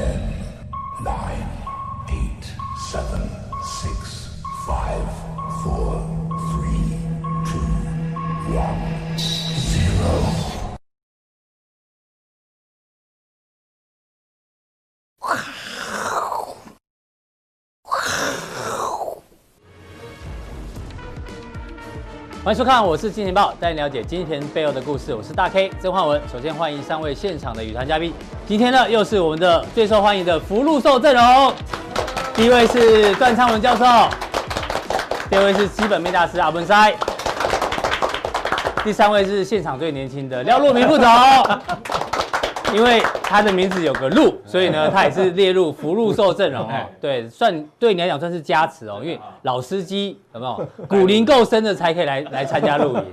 Okay. 欢迎收看，我是金钱豹，带你了解金钱背后的故事。我是大 K 曾焕文。首先欢迎三位现场的与谈嘉宾。今天呢，又是我们的最受欢迎的福禄寿阵容。第一位是段昌文教授，第二位是基本面大师阿文塞，第三位是现场最年轻的廖路明副总。因为他的名字有个禄，所以呢，他也是列入福禄寿阵容哦。对，算对你来讲算是加持哦，因为 老司机有没有骨龄够深的才可以来来参加露营。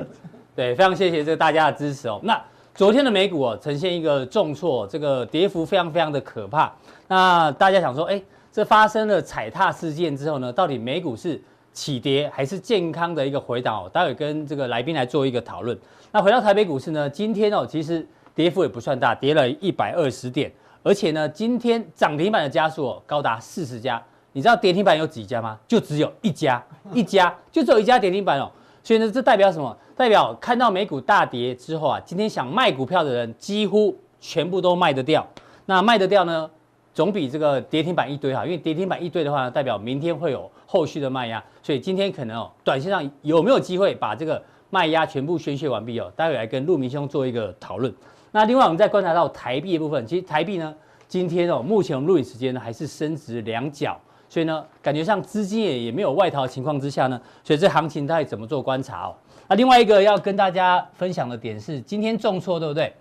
对，非常谢谢这个大家的支持哦。那昨天的美股哦，呈现一个重挫，这个跌幅非常非常的可怕。那大家想说，哎，这发生了踩踏事件之后呢，到底美股是起跌还是健康的一个回档哦？待会跟这个来宾来做一个讨论。那回到台北股市呢，今天哦，其实。跌幅也不算大，跌了一百二十点，而且呢，今天涨停板的家数哦高达四十家。你知道跌停板有几家吗？就只有一家，一家就只有一家跌停板哦。所以呢，这代表什么？代表看到美股大跌之后啊，今天想卖股票的人几乎全部都卖得掉。那卖得掉呢，总比这个跌停板一堆好，因为跌停板一堆的话呢，代表明天会有后续的卖压。所以今天可能哦，短线上有没有机会把这个卖压全部宣泄完毕哦？待会来跟陆明兄做一个讨论。那另外，我们再观察到台币的部分，其实台币呢，今天哦，目前我们录影时间呢还是升值两角，所以呢，感觉上资金也也没有外逃情况之下呢，所以这行情它怎么做观察哦？那另外一个要跟大家分享的点是，今天重挫对不对？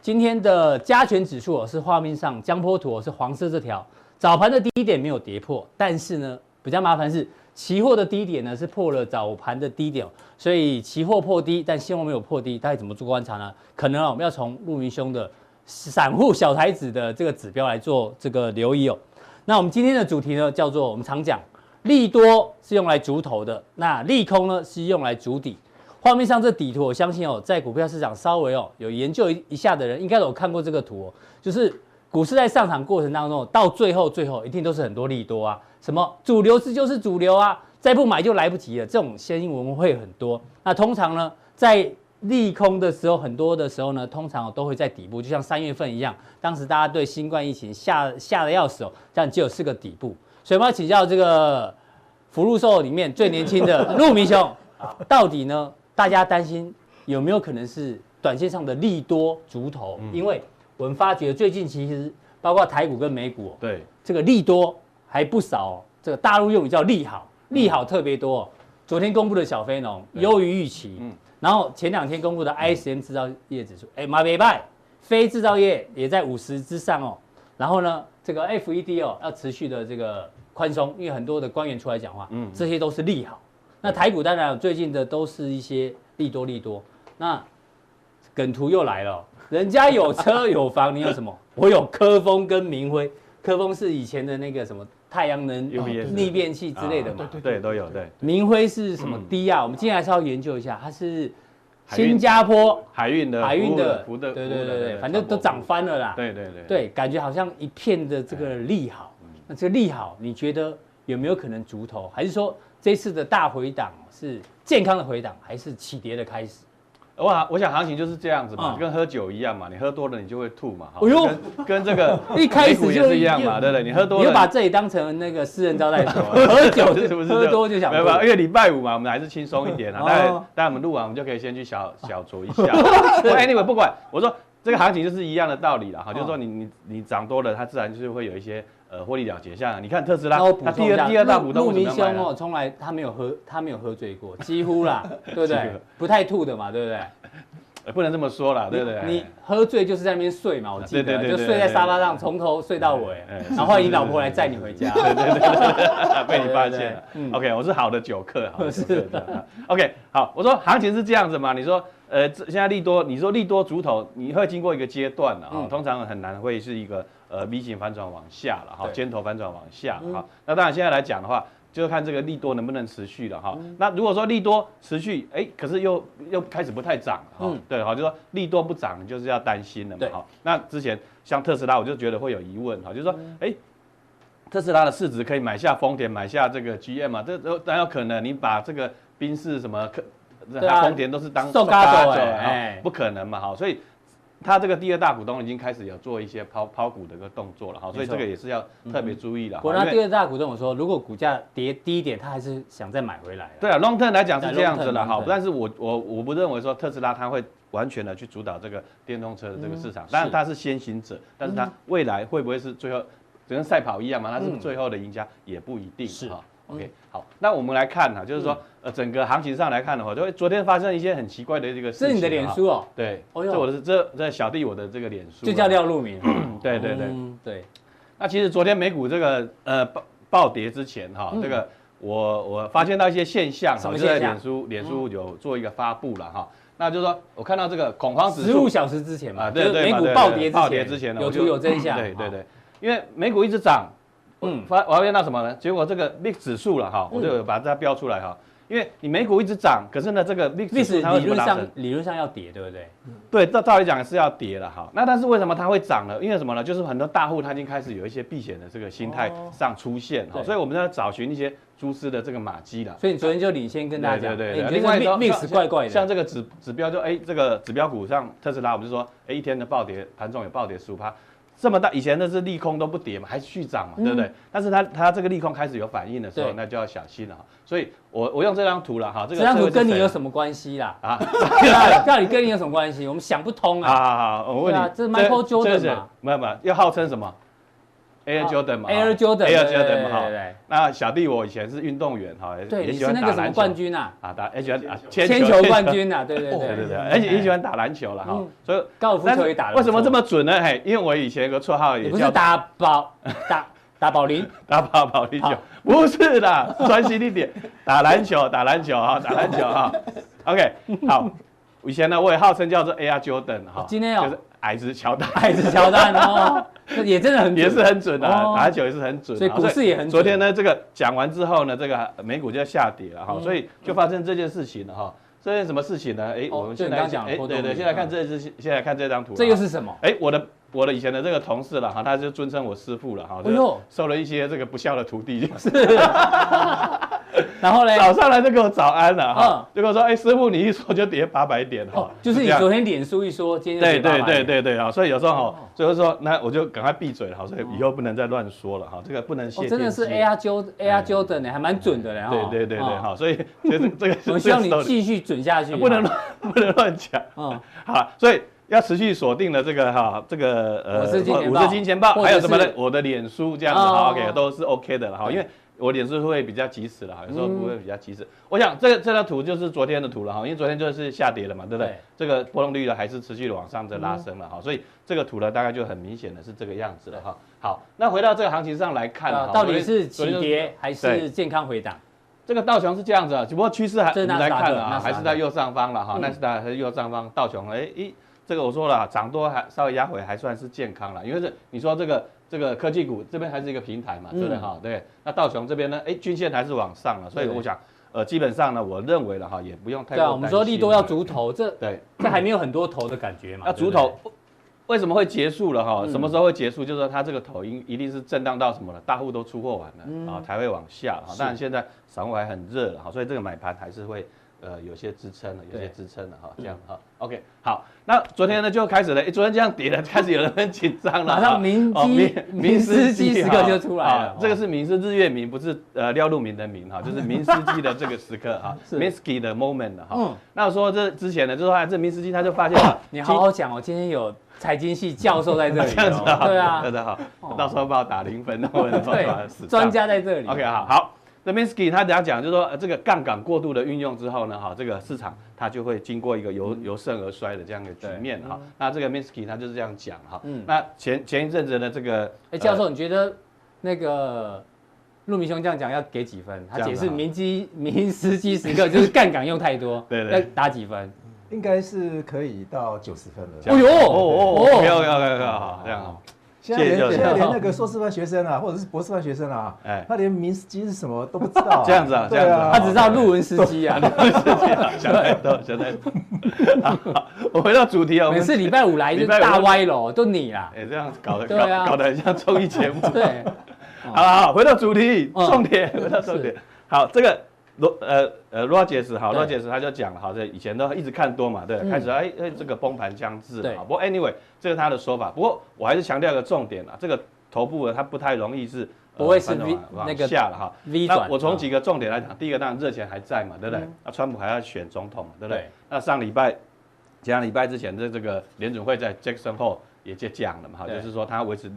今天的加权指数哦，是画面上江波图哦，是黄色这条，早盘的低点没有跌破，但是呢，比较麻烦是。期货的低点呢是破了早盘的低点，所以期货破低，但现货没有破低，大家怎么做观察呢？可能啊，我们要从路明兄的散户小台子的这个指标来做这个留意哦。那我们今天的主题呢，叫做我们常讲，利多是用来筑头的，那利空呢是用来筑底。画面上这底图，我相信哦，在股票市场稍微哦有研究一下的人，应该有看过这个图哦，就是。股市在上涨过程当中，到最后最后一定都是很多利多啊，什么主流是就是主流啊，再不买就来不及了，这种新闻会很多。那通常呢，在利空的时候，很多的时候呢，通常都会在底部，就像三月份一样，当时大家对新冠疫情吓吓得要死哦，这样只有四个底部。所以我们要请教这个福禄寿里面最年轻的陆明兄，到底呢，大家担心有没有可能是短线上的利多足头？因为我们发觉最近其实包括台股跟美股，对这个利多还不少。这个大陆用语叫利好，利好特别多。昨天公布的小非农优于预期，嗯然后前两天公布的 ISM 制造业指数，哎，马别拜，非制造业也在五十之上哦。然后呢，这个 FED 哦要持续的这个宽松，因为很多的官员出来讲话，嗯，这些都是利好。那台股当然最近的都是一些利多利多。那梗图又来了。人家有车有房，你有什么？我有科峰跟明辉。科峰是以前的那个什么太阳能逆变器之类的嘛？对对都有。对，明辉是什么低啊？我们今天还是要研究一下，它是新加坡海运的，海运的，对对对对，反正都涨翻了啦。对对对，对，感觉好像一片的这个利好。那这个利好，你觉得有没有可能足头？还是说这次的大回档是健康的回档，还是起跌的开始？我我想行情就是这样子嘛，跟喝酒一样嘛，你喝多了你就会吐嘛。哎呦，跟这个 一开始就是一样嘛，对不对？你喝多了，你就把这里当成那个私人招待所，喝酒是不是？喝多就想吐。没有，因为礼拜五嘛，我们还是轻松一点啊。待待我们录完，我们就可以先去小小酌一下。Anyway，不管我说这个行情就是一样的道理了哈，就是说你你你涨多了，它自然就是会有一些。呃，获利了结，像你看特斯拉，它第二第二大股东，路明兄哦，从来他没有喝，他没有喝醉过，几乎啦，对不对？不太吐的嘛，对不对？不能这么说啦，对不对？你喝醉就是在那边睡嘛，我记得，就睡在沙发上，从头睡到尾，然后你老婆来载你回家，对对对，被你发现了。OK，我是好的酒客，好是的。OK，好，我说行情是这样子嘛，你说。呃，现在利多，你说利多主头，你会经过一个阶段的哈，通常很难会是一个呃 V 型反转往下了哈，尖头反转往下哈。那当然现在来讲的话，就是看这个利多能不能持续了哈。那如果说利多持续，哎，可是又又开始不太涨哈，对哈，就说利多不涨，就是要担心了嘛哈。那之前像特斯拉，我就觉得会有疑问哈，就是说，哎，特斯拉的市值可以买下丰田，买下这个 GM 嘛？这都哪有可能？你把这个宾士什么可，丰田都是当受嘎走哎，不可能嘛哈，所以。他这个第二大股东已经开始有做一些抛抛股的一个动作了哈，所以这个也是要特别注意的。我那第二大股东我说，如果股价跌低一点，他还是想再买回来。对啊，long term 来讲是这样子的哈，但是我我我不认为说特斯拉它会完全的去主导这个电动车的这个市场，当然它是先行者，但是它未来会不会是最后就跟赛跑一样嘛？它是最后的赢家也不一定是哈。OK，好，那我们来看哈，就是说。呃，整个行情上来看的话，就会昨天发生一些很奇怪的这个事情。是你的脸书哦？对，这我的这这小弟我的这个脸书，就叫廖路明。对对对对。那其实昨天美股这个呃暴暴跌之前哈，这个我我发现到一些现象，什么现象？脸书脸书有做一个发布了哈，那就是说我看到这个恐慌指数，十五小时之前嘛，对对，美股暴跌暴跌之前有图有真相。对对对，因为美股一直涨，嗯，发我发现到什么呢？结果这个 VIX 指数了哈，我就把它标出来哈。因为你美股一直涨，可是呢，这个历史理论上理论上要跌，对不对？对，照道理讲是要跌了哈。那但是为什么它会涨呢？因为什么呢？就是很多大户它已经开始有一些避险的这个心态上出现哈，所以我们在找寻一些蛛丝的这个马迹了。所以你昨天就领先跟大家讲，对对对。另外历史怪怪的，像这个指指标就哎，这个指标股上特斯拉，我们就说哎，一天的暴跌，盘中有暴跌十五趴。这么大，以前那是利空都不跌嘛，还续涨嘛，对不对？但是它它这个利空开始有反应的时候，那就要小心了哈。所以我我用这张图了哈，这张图跟你有什么关系啦？啊，到底跟你有什么关系？我们想不通啊。好好好，我问你，这是 Michael Jordan 嘛？没有没有，要号称什么？Air Jordan 嘛，Air Jordan，Air 哈。那小弟我以前是运动员哈，也喜欢打篮球。冠军呐，啊打，也喜欢啊铅球。冠军呐，对对对。对对，而且也喜欢打篮球了哈。所以高尔夫球也打。为什么这么准呢？嘿，因为我以前有个绰号也叫打保打打保龄，打保保龄球，不是的，专心一点，打篮球打篮球哈，打篮球哈。OK，好，以前呢我也号称叫做 Air Jordan 哈，今天就是矮子乔丹，矮子乔丹 哦。也真的很也是很准的，打球也是很准，所以股市也很准。昨天呢，这个讲完之后呢，这个美股就要下跌了哈，所以就发生这件事情了哈。这件什么事情呢？哎，我们现在讲，哎，对对，现在看这支，现在看这张图，这又是什么？哎，我的我的以前的这个同事了哈，他就尊称我师傅了哈，收了一些这个不孝的徒弟，就是。然后呢，早上来就给我早安了哈，就跟我说，哎，师傅你一说就跌八百点哈，就是你昨天脸书一说，今天。对对对对对啊，所以有时候哈，所以说那我就赶快闭嘴了哈，所以以后不能再乱说了哈，这个不能泄。真的是 Air Jordan，Air Jordan 呢，还蛮准的嘞哈。对对对对哈，所以这个这个我希望你继续准下去，不能乱 不能乱讲。嗯，好，所以要持续锁定了这个哈，这个呃，五十金钱爆，还有什么呢？我的脸书这样子哈，OK 都是 OK 的了哈，因为。我脸是会比较及时了哈，有时候不会比较及时。我想这个这张图就是昨天的图了哈，因为昨天就是下跌了嘛，对不对？这个波动率呢还是持续的往上在拉升了哈，所以这个图呢大概就很明显的是这个样子了哈。好，那回到这个行情上来看，到底是起跌还是健康回档？这个道琼是这样子啊，只不过趋势还我们来看啊，还是在右上方了哈，纳斯达克还是右上方，道琼哎一这个我说了，涨多还稍微压回还算是健康了，因为是你说这个。这个科技股这边还是一个平台嘛，对不对哈？对，那道琼这边呢？哎，均线还是往上了，所以我想，呃，基本上呢，我认为了哈，也不用太。对啊，我们说利多要逐头，这对，这还没有很多头的感觉嘛。那逐头，为什么会结束了哈？什么时候会结束？就是说它这个头应一定是震荡到什么了？大户都出货完了啊，才会往下哈。当然现在散户还很热了哈，所以这个买盘还是会。呃，有些支撑了，有些支撑了哈，这样哈，OK，好，那昨天呢就开始了，哎，昨天这样跌了，开始有人很紧张了，马上明基明斯基时刻就出来了，这个是明是日月明，不是呃廖路明的明哈，就是明斯基的这个时刻哈，Minsky 的 moment 哈，嗯，那我说这之前呢，就是说这明斯基他就发现，你好好讲哦，今天有财经系教授在这里，这样子啊，对啊，真的好，到时候帮我打零分，或者对，专家在这里，OK 好，好。Minsky 他怎样讲？就是说，这个杠杆过度的运用之后呢，哈，这个市场它就会经过一个由由盛而衰的这样的局面哈。那这个 Minsky 他就是这样讲哈。嗯。那前前一阵子的这个，哎，教授，你觉得那个陆明兄这样讲要给几分？他解释明基明斯基时刻就是杠杆用太多，对对，要打几分？应该是可以到九十分了。哦呦哦哦，不要不要不要，这样。现在连现在连那个硕士班学生啊，或者是博士班学生啊，哎他连明斯基是什么都不知道啊。这样子啊这样子啊他只知道路文司机啊。想太多，想太多。好我回到主题啊，每次礼拜五来就大歪楼，都你啦。哎，这样搞得对啊搞搞得很像综艺节目。对，好了，好，回到主题，嗯重点，回到重点。好，这个罗呃呃罗杰斯，好，罗杰斯他就讲了，好，这以前都一直看多嘛，对，嗯开始哎哎这个崩盘将至好，不过 anyway 这是他的说法，不过我还是强调一个重点啊，这个头部呢它不太容易是呃不会是 V- 那个下了哈。V 转。那我从几个重点来讲，第一个当然热钱还在嘛，对不对嗯？那川普还要选总统嘛，对不对对？那上礼拜前两礼拜之前的这个联准会在 Jackson Hole 也就讲了嘛，哈，就是说它维持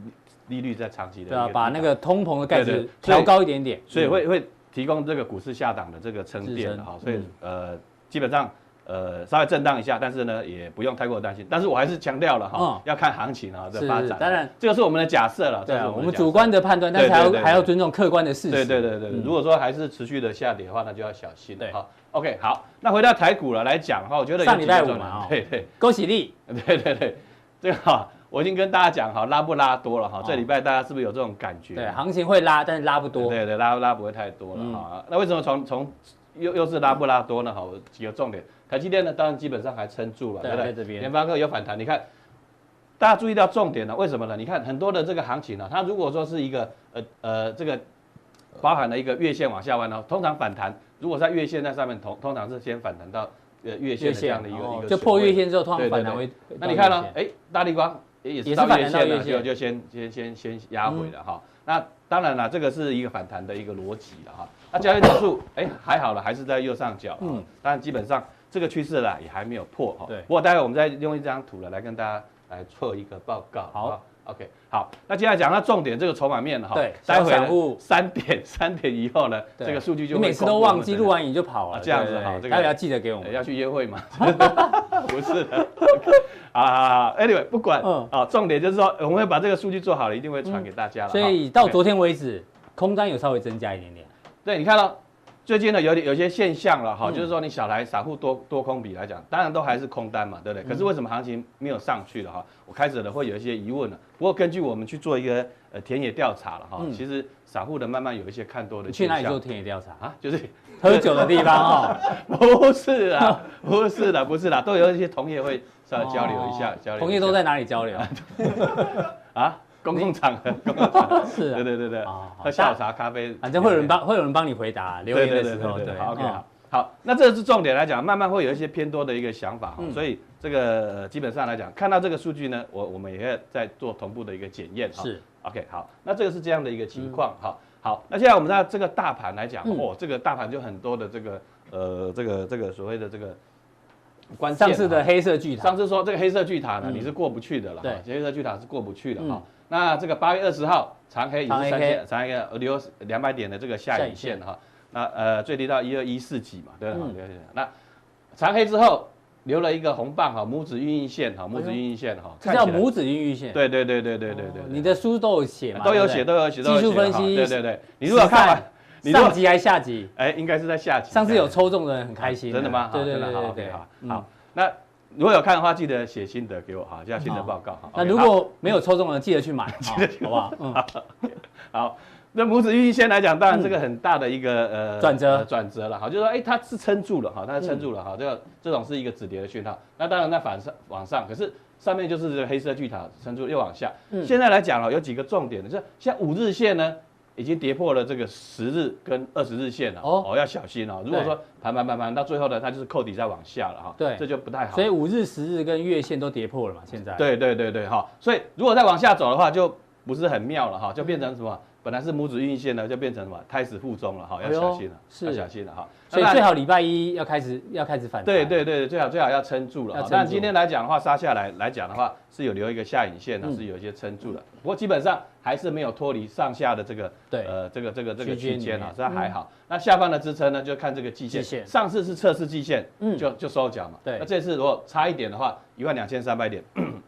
利率在长期的对啊，把那个通膨的盖对对子调高一点点，所以会会提供这个股市下档的这个撑垫的哈，所以嗯。呃基本上呃稍微震荡一下，但是呢也不用太过担心。但是我还是强调了哈嗯，要看行情啊的是发展。当然，这个是我们的假设了。对啊，我们主观的判断，但是还要还要尊重客观的事实。对对对对，嗯。如果说还是持续的下跌的话，那就要小心了对。哈。OK，好，那回到台股了来讲的话，我觉得有上礼拜五嘛哦。对对。恭喜你，对对对，这个哈，我已经跟大家讲哈，拉不拉多了哈哦，这礼拜大家是不是有这种感觉？对，行情会拉，但是拉不多。对对，拉拉不会太多了嗯哈。那为什么从从又又是拉不拉多呢？哈，我几个重点，台积电呢，当然基本上还撑住了，对对不对？在这边联发科有反弹，你看，大家注意到重点了，为什么呢？你看很多的这个行情呢，它如果说是一个呃呃这个包含了一个月线往下弯呢，通常反弹，如果在月线在上面，通通常是先反弹到呃月线的这样的一个哦一个就破月线之后，通常反弹会。那你看呢、哎，大力光也也是也是反弹到月线了，就就先先先先压回了哈。那当然了，这个是一个反弹的一个逻辑了哈。那交易指数哎还好了，还是在右上角。嗯嗯，当然基本上这个趋势啦也还没有破哈。对不过待会我们再用一张图了来跟大家来做一个报告。好吧，OK，好，那接下来讲到重点这个筹码面哈。对待会三点 三点以后呢，这个数据就你每次都忘记录完影就跑了，啊这样子对对好这个对待会要记得给我们。呃要去约会吗？不是的，好好好，Anyway，不管，嗯好，重点就是说，我们会把这个数据做好了，一定会传给大家了。所以到昨天为止，空单有稍微增加一点点。对，你看到最近呢有点有些现象了哈，嗯就是说你小台散户多多空比来讲，当然都还是空单嘛，对不对？可是为什么行情没有上去了哈？我开始了会有一些疑问了。不过根据我们去做一个呃田野调查了哈，嗯其实散户的慢慢有一些看多的你去哪里做田野调查？啊？就是喝酒的地方 哦。不是啊，不是的，不是的，都有一些同业会稍微交流一下哦，交流。同业都在哪里交流？啊，公共场合，公共场合，是啊。对对对对，哦喝下午茶、咖啡，反正会有人帮，会有人帮你回答留言的时候，对，OK，嗯。好，好，那这是重点来讲，慢慢会有一些偏多的一个想法所以这个呃基本上来讲，看到这个数据呢，我我们也会在做同步的一个检验哈。是。OK，好，那这个是这样的一个情况哈。好，那现在我们在这个大盘来讲，嗯。哦，这个大盘就很多的这个呃这个这个所谓的这个关上次的黑色巨塔上，次说这个黑色巨塔呢，嗯你是过不去的了，对哈，黑色巨塔是过不去的嗯哈。那这个八月二十号长黑也长黑是三千长黑呃留两百点的这个下影线。哈，那呃最低到一二一四几嘛，对。那长黑之后留了一个红棒哈，拇指孕育线哈，拇指孕育线哈，这叫拇指孕育线。对对对对对对对哦，你的书都有写嘛？都有写都有写都有技术分析哈对对对，你如果看上集还是下集？哎应该是在下集，上次有抽中的人很开心。真的吗？好对对对对。对好，嗯。好，那如果有看的话，记得写心得给我哈，叫心得报告哈。那如果没有抽中的，记得去买，好好不好？嗯，好，那拇指孕育线来讲，当然这个很大的一个呃转折呃转折了哈，就是说哎它是撑住了哈，它是撑住了哈，这个这种是一个止跌的讯号。那当然在反上往上，可是上面就是这个黑色巨塔撑住又往下。嗯现在来讲了，有几个重点的，就是像五日线呢。已经跌破了这个十日跟二十日线了哦哦，要小心哦。如果说盘盘盘盘到最后呢，它就是扣底再往下了哈，对这就不太好。所以五日、十日跟月线都跌破了嘛？现在。对对对对哈，所以如果再往下走的话，就不是很妙了哈，就变成什么？本来是拇指孕育线呢，就变成什么？胎死腹中了哈，要小心了，是要小心了哈。所以最好礼拜一要开始要开始反弹。对对对，最好最好要撑住了但今天来讲的话，杀下来来讲的话，是有留一个下影线呢，嗯是有一些撑住的。不过基本上还是没有脱离上下的这个对呃这个这个这个区间啊这还好。那下方的支撑呢，就看这个季季线线。上次是测试季线，嗯就就收脚嘛。对那这次如果差一点的话，一万两千三百点。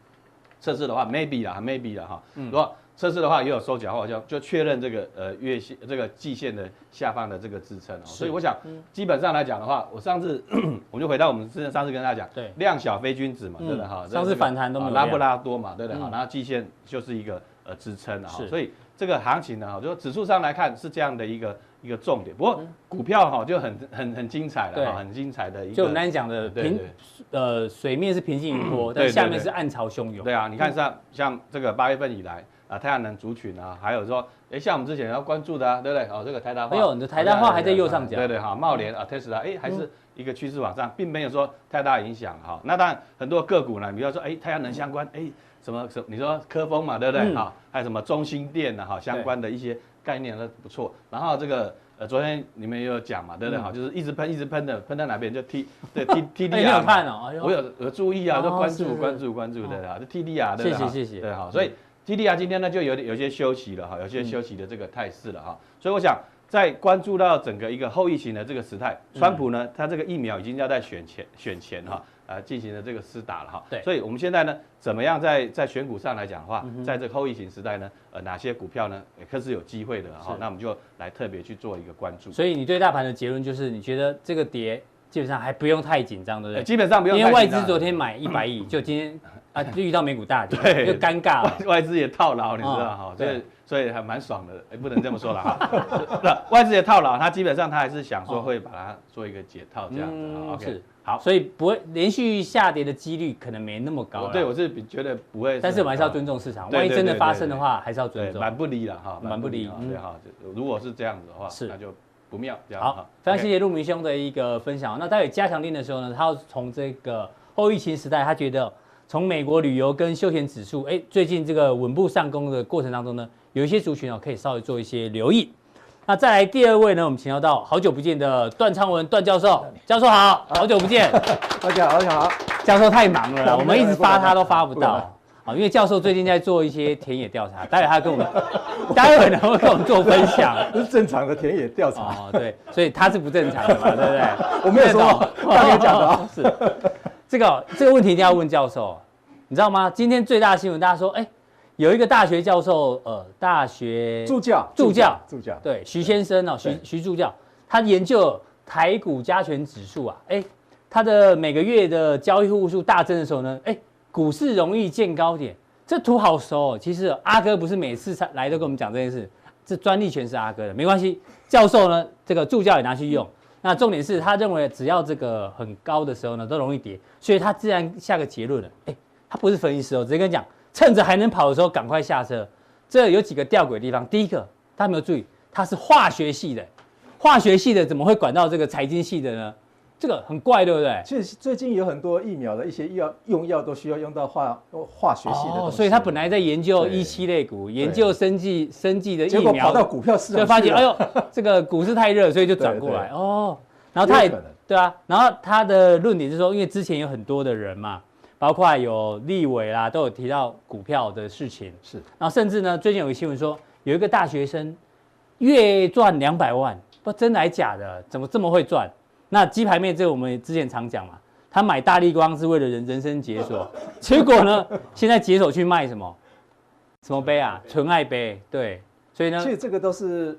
测试的话，maybe 啦，maybe 啦哈。如果测试的话也有收脚的话，就就确认这个呃月线这个季线的下方的这个支撑哦。所以我想，基本上来讲的话，我上次 我就回到我们之前上次跟大家讲，对量小非君子嘛，嗯对不对哈？上次反弹都没有啊拉不拉多嘛，对不对？好，嗯然后季线就是一个呃支撑啊。是所以这个行情呢，就说指数上来看是这样的一个一个重点。不过股票哈就很很很精彩了哈，很精彩的一个。就我们刚才讲的平呃水面是平静云波，但下面是暗潮汹涌。对啊，你看像像这个八月份以来啊，太阳能族群啊，还有说哎像我们之前要关注的啊，对不对？哦，这个台达化。没有，你的台达化还在右上角。对对哈，茂联啊，，Tesla 哎还是。一个趋势往上，并没有说太大影响哈。那当然很多个股呢，比如说哎，太阳能相关，哎，什么什么，你说科峰嘛，对不对？哈、嗯，还有什么中兴电啊，哈，相关的一些概念都不错。然后这个呃，昨天你们也有讲嘛，对不对？哈、嗯，就是一直喷，一直喷的，喷到哪边就 T 对 T T D R。有看哦，哎、我有有注意啊，都关注关注关注的啊，就 T D R，对不对？谢谢谢谢。对哈，所以 T D R 今天呢就有点有些休息了哈，有些休息的这个态势了哈。所以我想。在关注到整个一个后疫情的这个时代，川普呢，他这个疫苗已经要在选前选前哈，呃，进行了这个施打了哈。对，所以我们现在呢，怎么样在在选股上来讲的话，在这个后疫情时代呢，呃，哪些股票呢，也可是有机会的哈。那我们就来特别去做一个关注。所以你对大盘的结论就是，你觉得这个跌基本上还不用太紧张，对不对？基本上不用。因为外资昨天买一百亿，就今天 啊，就遇到美股大跌，就尴尬了。外资也套牢，你知道哈？对。所以还蛮爽的，哎，不能这么说了哈。那，外资也套牢，他基本上他还是想说会把它做一个解套这样子。是好，所以不会连续下跌的几率可能没那么高。对，我是觉得不会，但是我们还是要尊重市场。万一真的发生的话，还是要尊重。蛮不利了哈，蛮不利。对哈，如果是这样子的话，是那就不妙。好，非常谢谢陆明兄的一个分享。那待会加强令的时候呢，他要从这个后疫情时代，他觉得从美国旅游跟休闲指数，哎，最近这个稳步上攻的过程当中呢。有一些族群哦，可以稍微做一些留意。那再来第二位呢，我们请到到好久不见的段昌文段教授，教授好，好久不见，大 家好，大家好。教授太忙了，我们一直发他都发不到啊，因为教授最近在做一些田野调查，待会他跟我们，待会呢会跟我们做分享，是正常的田野调查哦，对，所以他是不正常的嘛，对不对？我没有说，大家讲的啊，是这个这个问题一定要问教授，你知道吗？今天最大的新闻，大家说，哎。有一个大学教授，呃，大学助教，助教，助教，对，徐先生哦，徐徐助教，他研究台股加权指数啊，哎，他的每个月的交易户数大增的时候呢，哎，股市容易见高点，这图好熟哦。其实阿哥不是每次来都跟我们讲这件事，这专利权是阿哥的，没关系。教授呢，这个助教也拿去用。那重点是他认为只要这个很高的时候呢，都容易跌，所以他自然下个结论了。哎，他不是分析师哦，直接跟你讲。趁着还能跑的时候，赶快下车。这有几个吊诡的地方。第一个，大家没有注意，它是化学系的，化学系的怎么会管到这个财经系的呢？这个很怪，对不对？其实最近有很多疫苗的一些药用药都需要用到化化学系的。哦，所以他本来在研究一期类股，研究生技生技的疫苗，结果跑到股票市场，就发现哎呦，这个股市太热，所以就转过来。哦，然后他也对啊，然后他的论点是说，因为之前有很多的人嘛。包括有立委啦，都有提到股票的事情，是。然后甚至呢，最近有个新闻说，有一个大学生月赚两百万，不真的还假的？怎么这么会赚？那鸡排妹这个我们之前常讲嘛，他买大力光是为了人人生解锁，结果呢，现在解锁去卖什么？什么杯啊？纯爱杯。对，所以呢，其实这个都是。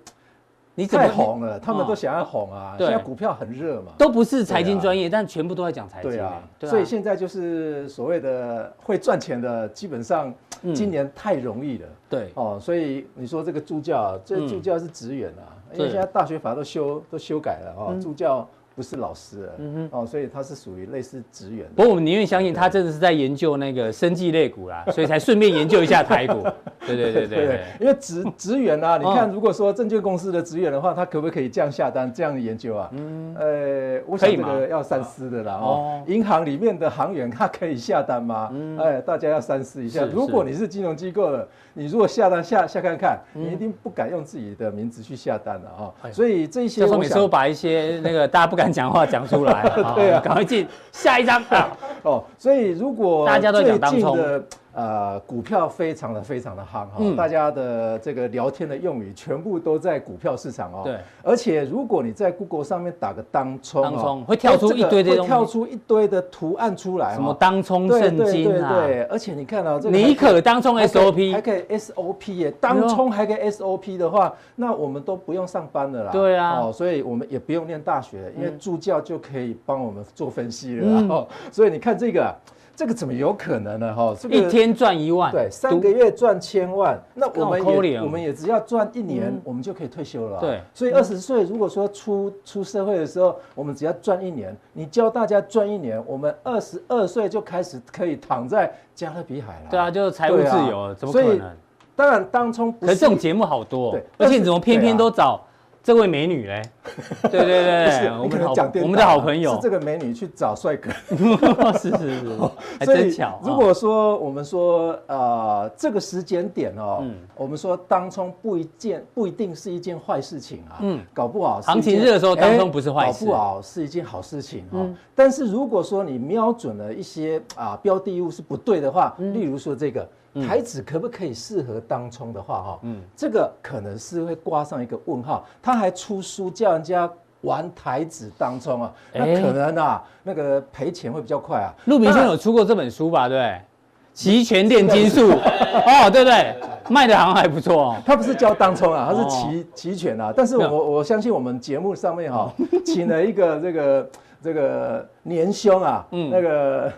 你太红了，他们都想要红啊！现在股票很热嘛，都不是财经专业，但全部都在讲财经。对啊，所以现在就是所谓的会赚钱的，基本上今年太容易了。对哦，所以你说这个助教，这助教是职员啊，因为现在大学法都修都修改了哦，助教。不是老师了，嗯哼，哦，所以他是属于类似职员。不过我们宁愿相信他真的是在研究那个生技类股啦，所以才顺便研究一下台股。对对对对，因为职职员啊，你看，如果说证券公司的职员的话，他可不可以这样下单、这样研究啊？嗯，呃，我想这个要三思的啦。哦，银行里面的行员他可以下单吗？嗯，哎，大家要三思一下。如果你是金融机构的，你如果下单下下看看，你一定不敢用自己的名字去下单的哈。所以这些，就是每次都把一些那个大家不敢。讲话讲出来，对 啊，赶快进下一张 哦。所以如果大家都讲当冲。呃，股票非常的非常的夯哈，嗯、大家的这个聊天的用语全部都在股票市场哦。对，而且如果你在 Google 上面打个当冲，当冲会跳出一堆的会跳出一堆的图案出来，什么当冲圣经啊，对对对，而且你看到、哦、这个，你可当冲 SOP 还可以 SOP 耶，当冲还可以 SOP 的话，那我们都不用上班了啦。对啊，哦，所以我们也不用念大学，因为助教就可以帮我们做分析了。哦，所以你看这个。这个怎么有可能呢？哈，一天赚一万，对，三个月赚千万，那我们也我们也只要赚一年，我们就可以退休了。对，所以二十岁如果说出出社会的时候，我们只要赚一年，你教大家赚一年，我们二十二岁就开始可以躺在加勒比海了。对啊，就是财务自由，怎么可能？当然当冲，可是这种节目好多，对，而且你怎么偏偏都找。这位美女嘞，对 对对，我们好，我们的好朋友。是这个美女去找帅哥，是 是是，还真巧。如果说我们说呃这个时间点哦，我们说当冲不一件不一定是一件坏事情啊，嗯，搞不好行情热的时候当冲不是坏事，搞不好是一件好事情哦。但是如果说你瞄准了一些啊标的物是不对的话，例如说这个。台子可不可以适合当冲的话，哈，嗯，这个可能是会挂上一个问号。他还出书叫人家玩台子当冲啊，那可能啊，那个赔钱会比较快啊。陆明先有出过这本书吧？对，期权炼金术，哦，对对，卖的好像还不错哦。他不是教当冲啊，他是期期权啊。但是我我相信我们节目上面哈，请了一个这个这个年兄啊，嗯，那个。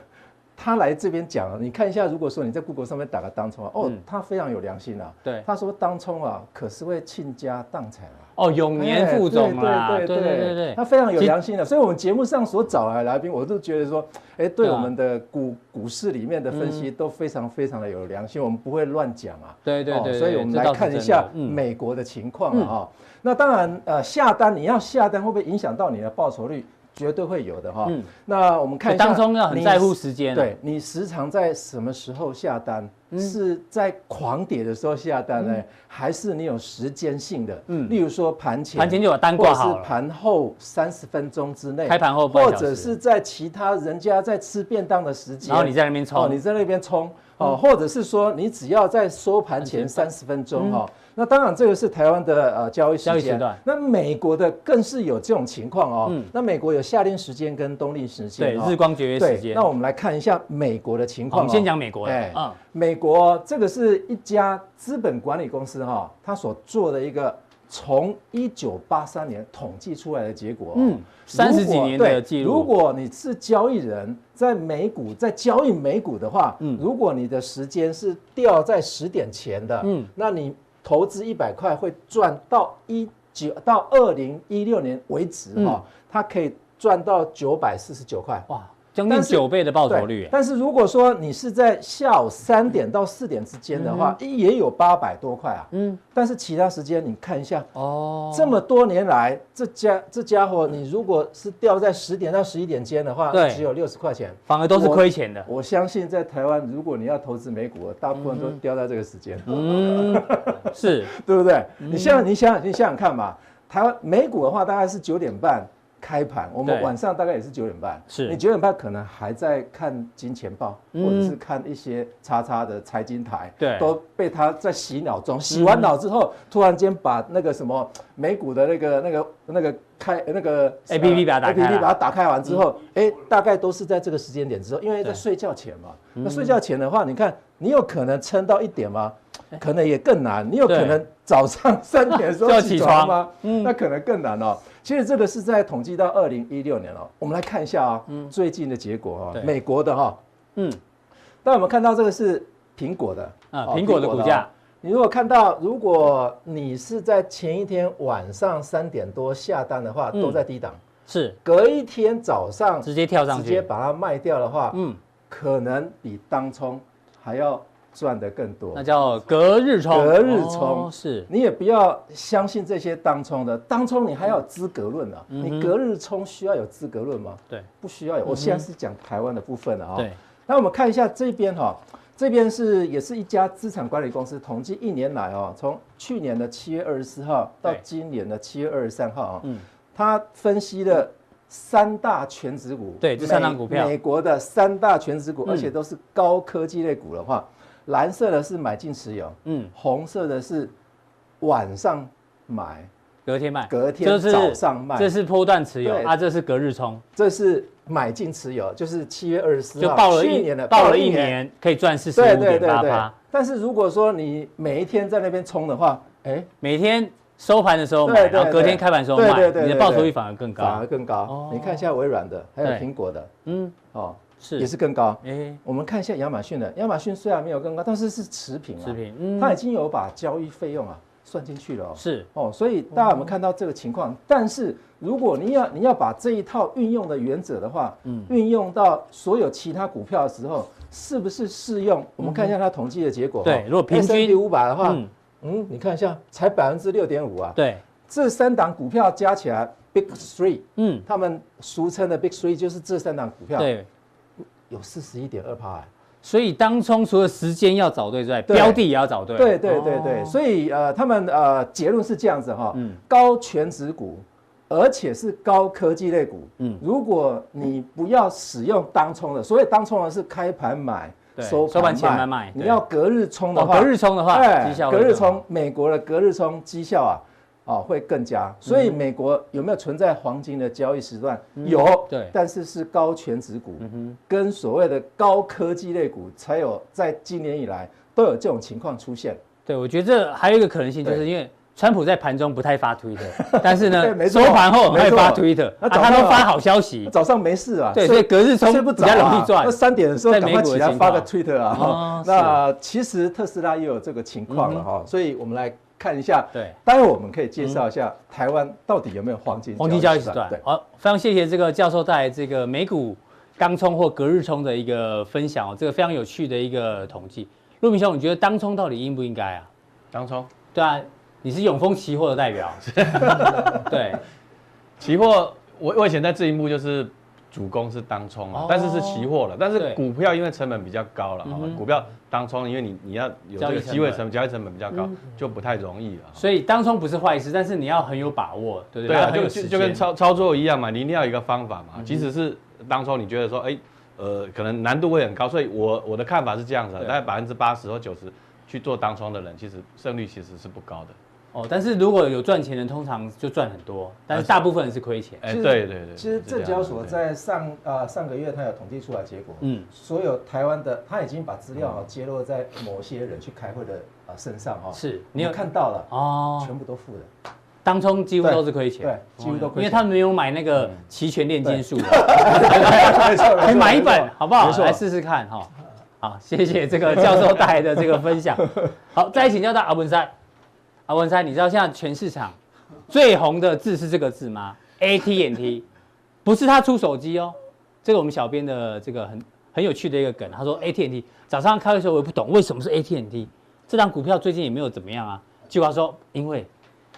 他来这边讲，你看一下，如果说你在 Google 上面打个当冲啊，哦，他非常有良心啊。对，他说当冲啊，可是会倾家荡产啊。哦，永年副总啊，对对对对对，他非常有良心的。所以我们节目上所找来的来宾，我都觉得说，哎，对我们的股股市里面的分析都非常非常的有良心，我们不会乱讲啊。对对对，所以我们来看一下美国的情况啊。那当然，呃，下单你要下单会不会影响到你的报酬率？绝对会有的哈。嗯，那我们看当中要很在乎时间。对，你时常在什么时候下单？是在狂跌的时候下单呢，还是你有时间性的？嗯，例如说盘前，盘前就有单挂好了，或是盘后三十分钟之内，开盘后，或者是在其他人家在吃便当的时间，然后你在那边冲，哦，你在那边冲，哦，或者是说你只要在收盘前三十分钟哈。那当然，这个是台湾的呃交易时间。那美国的更是有这种情况哦。嗯。那美国有夏令时间跟冬令时间。对，日光节约时间。那我们来看一下美国的情况。我们先讲美国的。哎。嗯。美国这个是一家资本管理公司哈，它所做的一个从一九八三年统计出来的结果。嗯。三十几年的记录。如果你是交易人，在美股在交易美股的话，嗯，如果你的时间是掉在十点前的，嗯，那你。投资一百块会赚到一九到二零一六年为止哈，它可以赚到九百四十九块哇。将近九倍的报酬率，但是如果说你是在下午三点到四点之间的话，也有八百多块啊。嗯，但是其他时间你看一下哦，这么多年来，这家这家伙，你如果是掉在十点到十一点间的话，对，只有六十块钱，反而都是亏钱的。我相信在台湾，如果你要投资美股，大部分都掉在这个时间。嗯，是 对不对？你像你想你想想看嘛，台湾美股的话，大概是九点半。开盘，我们晚上大概也是九点半。是你九点半可能还在看金钱报，或者是看一些叉叉的财经台，对，都被他在洗脑中。洗完脑之后，突然间把那个什么美股的那个那个那个开那个 A P P 把它打开，A P P 把它打开完之后，哎，大概都是在这个时间点之后，因为在睡觉前嘛。那睡觉前的话，你看你有可能撑到一点吗？可能也更难。你有可能早上三点的时候 起床吗？嗯，那可能更难哦。其实这个是在统计到二零一六年了，我们来看一下啊，最近的结果啊，美国的哈，嗯，但我们看到这个是苹果的啊，苹果的股价，你如果看到，如果你是在前一天晚上三点多下单的话，都在低档，是，隔一天早上直接跳上去，直接把它卖掉的话，嗯，可能比当冲还要。赚的更多，那叫隔日冲。隔日冲是，你也不要相信这些当冲的，当冲你还要有资格论啊。你隔日冲需要有资格论吗？对，不需要有。我现在是讲台湾的部分了啊。对，那我们看一下这边哈，这边是也是一家资产管理公司，统计一年来哦，从去年的七月二十四号到今年的七月二十三号啊，嗯，他分析了三大全值股，对，这三大股票，美国的三大全值股，而且都是高科技类股的话。蓝色的是买进持有，嗯，红色的是晚上买，隔天卖，隔天早上卖，这是波段持有啊，这是隔日冲，这是买进持有，就是七月二十四号，就报了一年的，报了一年。可以赚四十五点八八。但是如果说你每一天在那边冲的话，哎，每天收盘的时候买，然后隔天开盘时候卖，你的报酬率反而更高，反而更高。你看一下微软的，还有苹果的，嗯，哦，是也是更高。哎，我们看一下亚马逊的，亚马逊虽然没有更高，但是是持平，啊持平，嗯，它已经有把交易费用啊算进去了哦。是哦，所以大家有没有看到这个情况？但是如果你要你要把这一套运用的原则的话，嗯，运用到所有其他股票的时候，是不是适用？我们看一下它统计的结果。对，如果平均五百的话，嗯，你看一下，才百分之六点五啊。对，这三档股票加起来。Big Three，嗯，他们俗称的 Big Three 就是这三档股票，对，有四十一点二趴，所以当冲除了时间要找对之外，标的也要找对，对对对对，所以呃，他们呃结论是这样子哈，嗯，高全值股，而且是高科技类股，嗯，如果你不要使用当冲的，所以当冲的是开盘买，收收盘前买卖，你要隔日冲的话，隔日冲的话，绩效隔日冲，美国的隔日冲绩效啊。哦，会更加。所以美国有没有存在黄金的交易时段？嗯、有，对，但是是高权值股，嗯、跟所谓的高科技类股才有，在今年以来都有这种情况出现。对，我觉得这还有一个可能性，就是因为川普在盘中不太发推特，对但是呢，收盘后会发推特，他都发好消息，早上没事啊，对，所以隔日冲比较容易赚。那三点的时候赶快起来发个推特啊。哦、那其实特斯拉也有这个情况了哈，嗯、所以我们来。看一下，对，待会我们可以介绍一下台湾到底有没有黄金黄金交易时段。对，好，非常谢谢这个教授带来这个美股当冲或隔日冲的一个分享哦，这个非常有趣的一个统计。陆明兄，你觉得当冲到底应不应该啊？当冲？对啊，你是永丰期货的代表。对，期货我我以前在自营部就是。主攻是当冲啊，但是是期货了，但是股票因为成本比较高了哈，股票当冲，因为你你要有这个机会成本，交易成本比较高，就不太容易了。所以当冲不是坏事，但是你要很有把握，对不对？对啊，就就跟操操作一样嘛，你一定要有一个方法嘛。即使是当冲，你觉得说，哎，呃，可能难度会很高，所以我我的看法是这样子，大概百分之八十或九十去做当冲的人，其实胜率其实是不高的。哦，但是如果有赚钱的，通常就赚很多，但是大部分人是亏钱。哎，对对对。其实证交所在上啊上个月，他有统计出来结果，嗯，所有台湾的他已经把资料啊揭露在某些人去开会的啊身上哈。是，你有看到了哦，全部都负的，当中几乎都是亏钱，对，几乎都亏，因为他们没有买那个期权炼金术，你 买一本好不好？来试试看哈。好，谢谢这个教授带来的这个分享。好，再请教到阿文山。阿文山，你知道现在全市场最红的字是这个字吗？AT&T，不是他出手机哦，这个我们小编的这个很很有趣的一个梗，他说 AT&T 早上开的时候我也不懂为什么是 AT&T，这张股票最近也没有怎么样啊，结果他说因为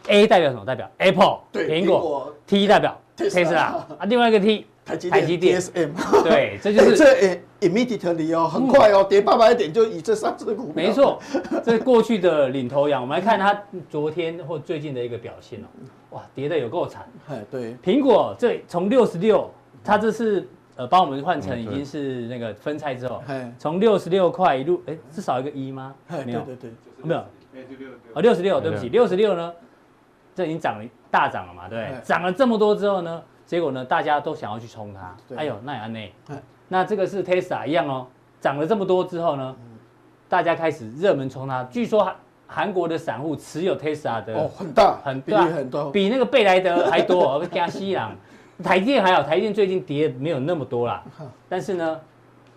A 代表什么？代表 Apple，对，苹果，T 代表 Tesla 啊，另外一个 T。台积电，DSM，对，这就是 这 immediately 哦，很快哦，跌八百点就以这三只股票。没错，这是过去的领头羊。我们来看它昨天或最近的一个表现哦，哇，跌的有够惨。哎，对，苹果这从六十六，它这是呃帮我们换成已经是那个分拆之后，从六十六块一路，哎，是少一个一吗？没有，对对对，没有，哦，六十六，对不起，六十六呢，这已经涨了大涨了嘛，对，涨了这么多之后呢？结果呢，大家都想要去冲它。哎呦，那也安内。那这个是 Tesla 一样哦，涨了这么多之后呢，大家开始热门冲它。据说韩韩国的散户持有 Tesla 的哦很大，很比很多，比那个贝莱德还多。加西朗，台积电还好，台积电最近跌没有那么多啦。但是呢。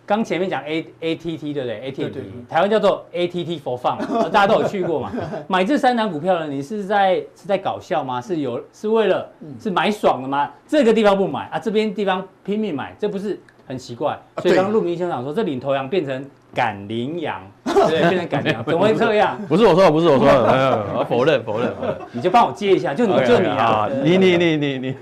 刚前面讲 A A T T 对不对？A T T 台湾叫做 A T T for fun，大家都有去过嘛？买这三档股票呢，你是在是在搞笑吗？是有是为了是买爽的吗？这个地方不买啊，这边地方拼命买，这不是很奇怪？所以刚刚陆明兄长说，这领头羊变成。赶羚羊，对，变成赶羚羊，怎么会这样？不是我说的，不是我说的，没 有，我否认，否认，你就帮我接一下，就你，就你啊，你，你，你，你，你，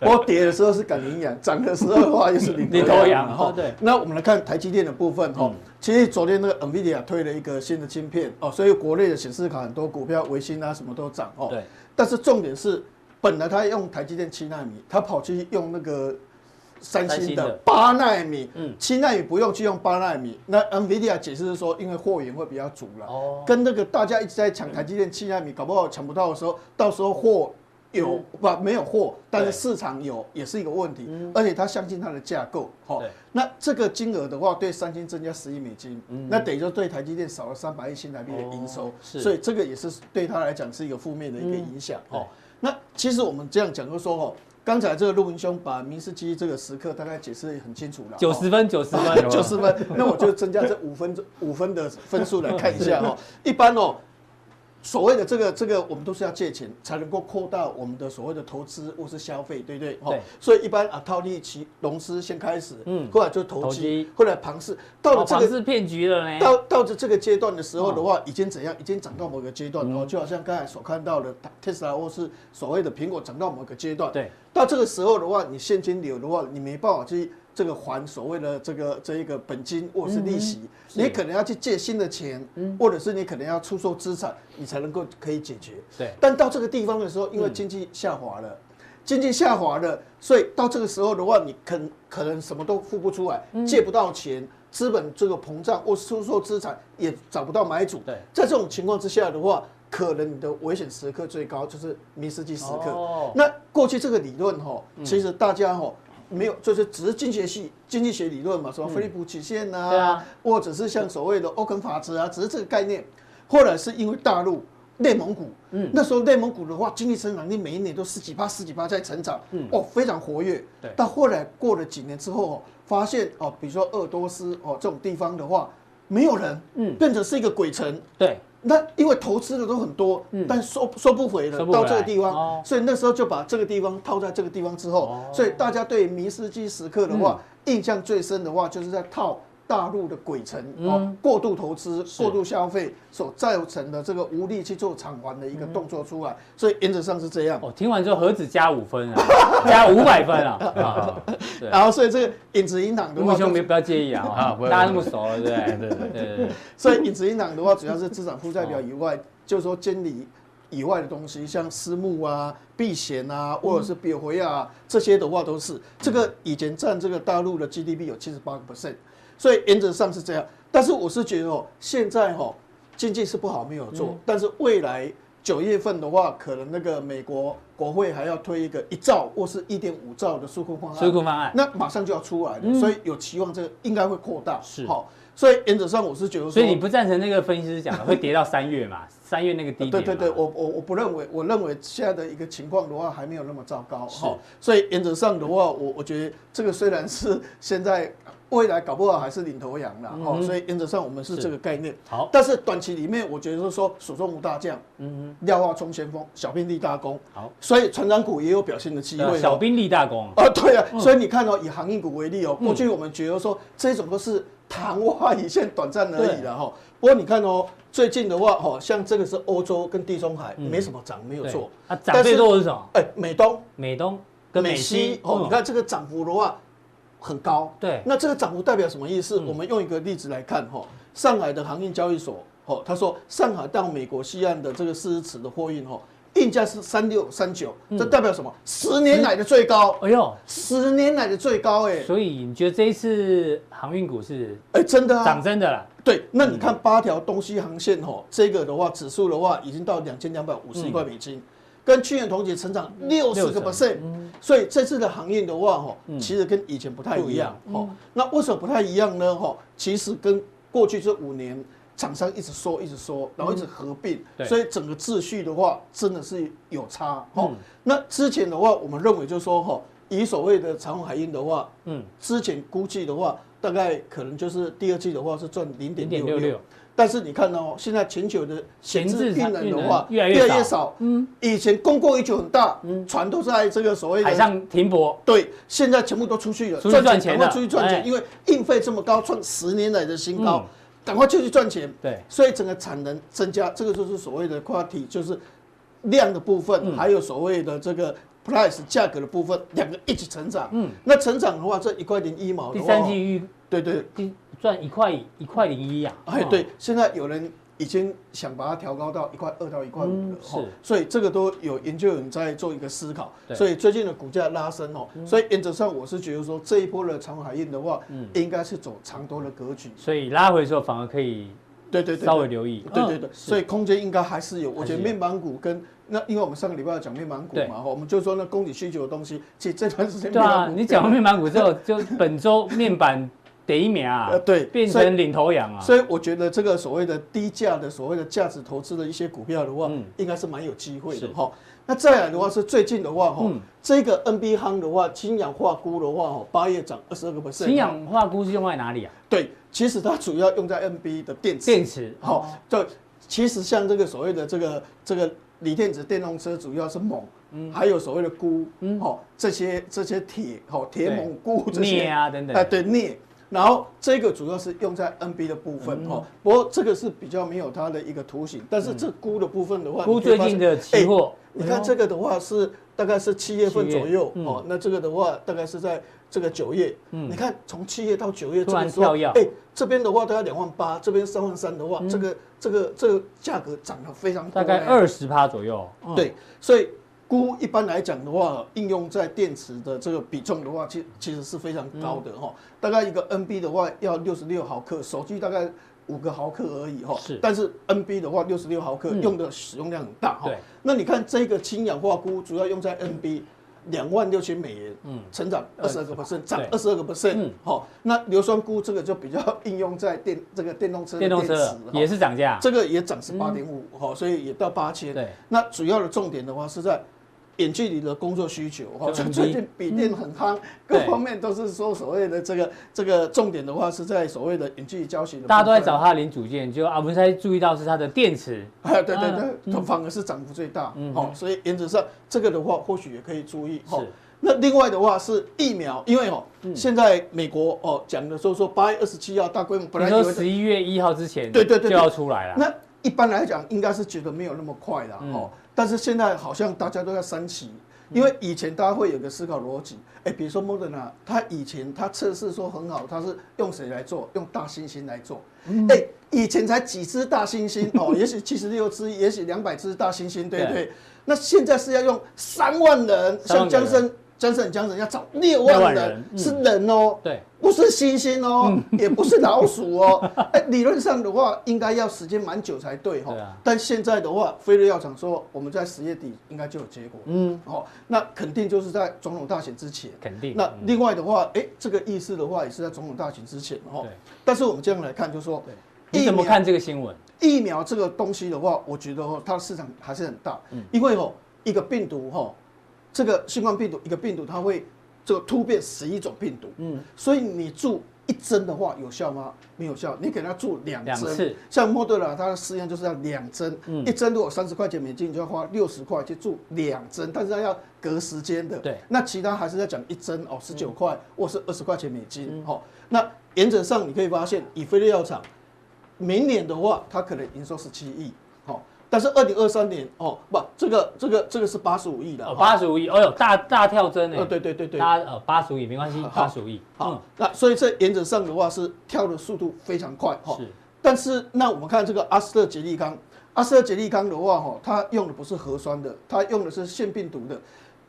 我跌的时候是赶羚羊，涨的时候的话又是领头羊，哈，对。那我们来看台积电的部分，哈，其实昨天那个 NVIDIA 推了一个新的晶片，哦，所以国内的显示卡很多股票，维新啊什么都涨，哦，对。但是重点是，本来他用台积电七纳米，他跑去用那个。三星的八纳米，嗯，七纳米不用去用八纳米。那 NVIDIA 解释是说，因为货源会比较足了，哦，跟那个大家一直在抢台积电七纳米，搞不好抢不到的时候，到时候货有不没有货，但是市场有也是一个问题。而且他相信它的架构，好，那这个金额的话，对三星增加十亿美金，那等于说对台积电少了三百亿新台币的营收，所以这个也是对他来讲是一个负面的一个影响，哦。那其实我们这样讲，就是说哦，刚才这个陆文兄把明斯基这个时刻大概解释得很清楚了，九十分，九十分，九十分，那我就增加这五分五分的分数来看一下哦。一般哦。所谓的这个这个，我们都是要借钱才能够扩大我们的所谓的投资或是消费，对不对？对。所以一般啊，套利期融资先开始，嗯，后来就投机，后来庞氏到了这个是骗局了呢。到到这这个阶段的时候的话，已经怎样？已经涨到某个阶段，然后就好像刚才所看到的特斯拉或是所谓的苹果涨到某个阶段，对。到这个时候的话，你现金流的话，你没办法去。这个还所谓的这个这一个本金或者是利息，你可能要去借新的钱，或者是你可能要出售资产，你才能够可以解决。对。但到这个地方的时候，因为经济下滑了，经济下滑了，所以到这个时候的话，你可可能什么都付不出来，借不到钱，资本这个膨胀或出售资产也找不到买主。对。在这种情况之下的话，可能你的危险时刻最高就是明斯基时刻。哦。那过去这个理论哈，其实大家哈。没有，就是只是经济系经济学理论嘛，什么菲利普曲线呐、啊，啊、或者是像所谓的欧肯法则啊，只是这个概念。后来是因为大陆内蒙古，嗯，那时候内蒙古的话，经济成长率每一年都十几趴、十几趴在成长，嗯，哦，非常活跃。对。到后来过了几年之后哦，发现哦，比如说鄂多斯哦这种地方的话，没有人，嗯，变成是一个鬼城。对。那因为投资的都很多，嗯、但收收不回了，回到这个地方，哦、所以那时候就把这个地方套在这个地方之后，哦、所以大家对迷失基时刻的话，嗯、印象最深的话就是在套。大陆的鬼城哦，过度投资、过度消费所造成的这个无力去做偿还的一个动作出来，所以原则上是这样。哦，听完之后何止加五分啊，加五百分啊！然后所以这个影子银行的话，兄弟不要介意啊，大家那么熟了，对。对对对。所以影子银行的话，主要是资产负债表以外，就是说监理以外的东西，像私募啊、避险啊，或者是表回啊这些的话，都是。这个以前占这个大陆的 GDP 有七十八个 percent。所以原则上是这样，但是我是觉得哦，现在哈经济是不好没有做，但是未来九月份的话，可能那个美国国会还要推一个一兆或是一点五兆的纾困方案，纾困方案，那马上就要出来了，所以有期望这个应该会扩大，是好，所以原则上我是觉得，所以你不赞成那个分析师讲的会跌到三月嘛？三月那个低点？对对对，我我我不认为，我认为现在的一个情况的话还没有那么糟糕，好，所以原则上的话，我我觉得这个虽然是现在。未来搞不好还是领头羊了，哦，所以原则上我们是这个概念。好，但是短期里面，我觉得是说手中无大将，嗯哼，廖化冲先锋，小兵立大功。好，所以成长股也有表现的机会。小兵立大功啊，对啊，所以你看哦，以航运股为例哦，过去我们觉得说这种都是昙花一现、短暂而已的哈。不过你看哦，最近的话，哦，像这个是欧洲跟地中海没什么涨，没有错。啊，涨最多是什么？哎，美东、美东跟美西哦，你看这个涨幅的话。很高，对，那这个涨幅代表什么意思？我们用一个例子来看哈，上海的航运交易所，哦，他说上海到美国西岸的这个四十尺的货运，哈，运价是三六三九，这代表什么？十年来的最高，哎呦，十年来的最高，哎，所以你觉得这一次航运股是，哎，真的啊。涨真的啦？对，那你看八条东西航线，哈，这个的话指数的话已经到两千两百五十一块美金。跟去年同期成长六十个 percent，所以这次的行业的话，哈，其实跟以前不太一样，哦。那为什么不太一样呢？哈，其实跟过去这五年厂商一直缩，一直缩，然后一直合并，所以整个秩序的话，真的是有差，哦。那之前的话，我们认为就是说，哈，以所谓的长虹海运的话，嗯，之前估计的话，大概可能就是第二季的话是赚零点六六。但是你看哦，现在全球的闲置运能的话越来越少。嗯，以前供过于求很大，嗯，船都在这个所谓的海上停泊。对，现在全部都出去了，出去赚钱，赶快出去赚钱，因为运费这么高，创十年来的新高，赶快就去赚钱。对，所以整个产能增加，这个就是所谓的 quality，就是量的部分，还有所谓的这个 price 价格的部分，两个一起成长。嗯，那成长的话，这一块零一毛的话，第三季预对对。赚一块一块零一呀！哎，对，现在有人已经想把它调高到一块二到一块五了，是，所以这个都有研究人在做一个思考，所以最近的股价拉升哦，所以原则上我是觉得说这一波的长荣海运的话，应该是走长多的格局，所以拉回的时候反而可以，对对对，稍微留意，对对对，所以空间应该还是有。我觉得面板股跟那，因为我们上个礼拜要讲面板股嘛，我们就说那供给需求的东西，其实这段时间对啊，你讲完 面板股之后，就本周面板。第一名啊，呃，对，变成领头羊啊。所以我觉得这个所谓的低价的所谓的价值投资的一些股票的话，嗯、应该是蛮有机会的哈。那再来的话是最近的话哈，嗯、这个 NB 夯的话，氢氧化钴的话哈，八月涨二十二个 percent。氢氧化钴是用在哪里啊？对，其实它主要用在 NB 的电池。电池，好，对，其实像这个所谓的这个这个锂电子电动车，主要是锰，嗯，还有所谓的钴，嗯，好，这些这些铁，好，铁锰钴这些镍啊等等，哎，对镍。然后这个主要是用在 NB 的部分哦，不过这个是比较没有它的一个图形，但是这鈷的部分的话，鈷最近的期货，你看这个的话是大概是七月份左右哦，那这个的话大概是在这个九月，你看从七月到九月这个时候，哎，这边的话大概两万八，这边三万三的话，这个这个这个价格涨得非常，大概二十趴左右，对，所以。鈷一般来讲的话，应用在电池的这个比重的话，其其实是非常高的哈。大概一个 NB 的话要六十六毫克，手机大概五个毫克而已哈。是。但是 NB 的话六十六毫克用的使用量很大哈。对。那你看这个氢氧化钴主要用在 NB，两万六千美元，嗯，成长二十二个 percent，涨二十二个 percent，嗯，好。那硫酸钴这个就比较应用在电这个电动车的电池，也是涨价，这个也涨十八点五哈，所以也到八千。对。那主要的重点的话是在。远距离的工作需求哈，最近笔电很夯，各方面都是说所谓的这个这个重点的话是在所谓的远距离教学的。大家都在找它的零组件，就啊，我们才注意到是它的电池。对对对，它反而是涨幅最大。好，所以原则上这个的话或许也可以注意。是。那另外的话是疫苗，因为哦，现在美国哦讲的说说八月二十七号大规模，本来说十一月一号之前，对对对，就要出来了。那一般来讲应该是觉得没有那么快了哦。但是现在好像大家都在三期，因为以前大家会有个思考逻辑，哎，比如说 Moderna，他以前他测试说很好，他是用谁来做？用大猩猩来做，哎，以前才几只大猩猩哦，也许七十六只，也许两百只大猩猩，对不对？那现在是要用三万人，像江森。江省江省要找六万人，是人哦，对，不是猩猩哦，也不是老鼠哦。哎，理论上的话，应该要时间蛮久才对哈。但现在的话，辉瑞药厂说我们在十月底应该就有结果。嗯，哦，那肯定就是在总统大选之前。肯定。那另外的话，哎，这个意思的话也是在总统大选之前哈。对。但是我们这样来看，就是说，你怎么看这个新闻？疫苗这个东西的话，我觉得哦，它的市场还是很大。嗯。因为哦，一个病毒哈。这个新冠病毒，一个病毒它会这个突变十一种病毒，嗯，所以你注一针的话有效吗？没有效，你给他注两针，像莫德纳它的实验就是要两针，一针如果三十块钱美金，你就要花六十块去注两针，但是它要隔时间的，对，那其他还是要讲一针哦，十九块或是二十块钱美金，好，那原则上你可以发现，以辉瑞药厂明年的话，它可能营收十七亿。但是二零二三年哦，不，这个这个这个是八十五亿的，八十五亿，哦呦，大大跳针呢。对对对对，它呃八十五亿没关系，八十五亿。好，那所以这原则上的话是跳的速度非常快哈。是。但是那我们看这个阿斯特捷利康，阿斯特捷利康的话哈，它用的不是核酸的，它用的是腺病毒的，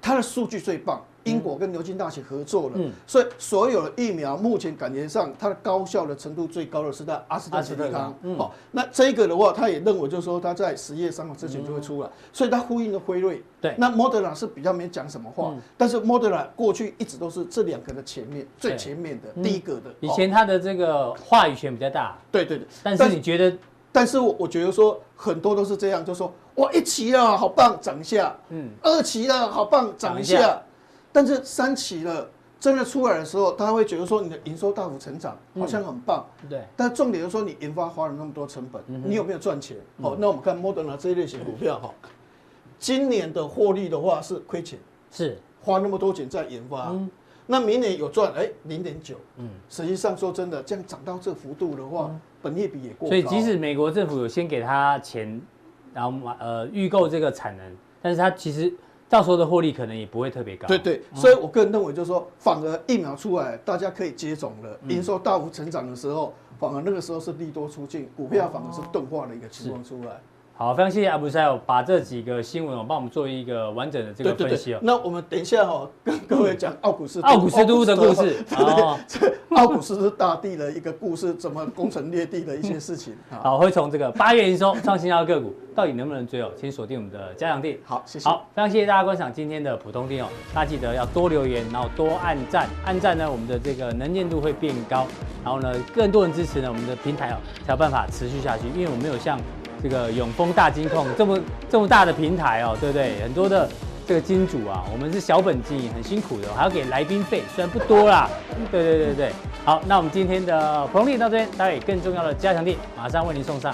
它的数据最棒。英国跟牛津大学合作了，嗯，所以所有的疫苗目前感觉上它的高效的程度最高的是在阿斯特捷利康，嗯，好，那这个的话，他也认为就是说他在十月三号之前就会出来，所以他呼应了辉瑞，对，那莫德纳是比较没讲什么话，但是莫德纳过去一直都是这两个的前面最前面的第一个的，以前他的这个话语权比较大，对对对，但是你觉得？但是我我觉得说很多都是这样，就说哇一期了好棒涨一下，嗯，二期了好棒涨一下。但是三期了，真的出来的时候，他会觉得说你的营收大幅成长，好像很棒。对。但重点就是说你研发花了那么多成本，你有没有赚钱？好，那我们看 Moderna 这一类型股票哈，今年的获利的话是亏钱，是花那么多钱在研发。那明年有赚哎零点九，嗯，实际上说真的，这样涨到这幅度的话，本业比也过。所以即使美国政府有先给他钱，然后买呃预购这个产能，但是它其实。到时候的获利可能也不会特别高。对对，所以我个人认为就是说，反而疫苗出来，大家可以接种了，营收大幅成长的时候，反而那个时候是利多出尽，股票反而是钝化的一个情况出来。好，非常谢谢阿布塞尔把这几个新闻哦，帮我们做一个完整的这个分析哦。那我们等一下哦，跟各位讲奥古斯奥古斯都的故事。哦，奥古斯大地的一个故事，怎么攻城略地的一些事情。好，会从这个八月营收创新高的个股，到底能不能追哦？请锁定我们的加强錠。好，谢谢。好，非常谢谢大家观赏今天的普通錠哦。大家记得要多留言，然后多按赞，按赞呢，我们的这个能见度会变高，然后呢，更多人支持呢，我们的平台哦，才有办法持续下去。因为我们没有像这个永丰大金控这么这么大的平台哦，对不对？很多的这个金主啊，我们是小本经营，很辛苦的，还要给来宾费，虽然不多啦。对对对对，好，那我们今天的彭丽到这边，待会更重要的加强力马上为您送上。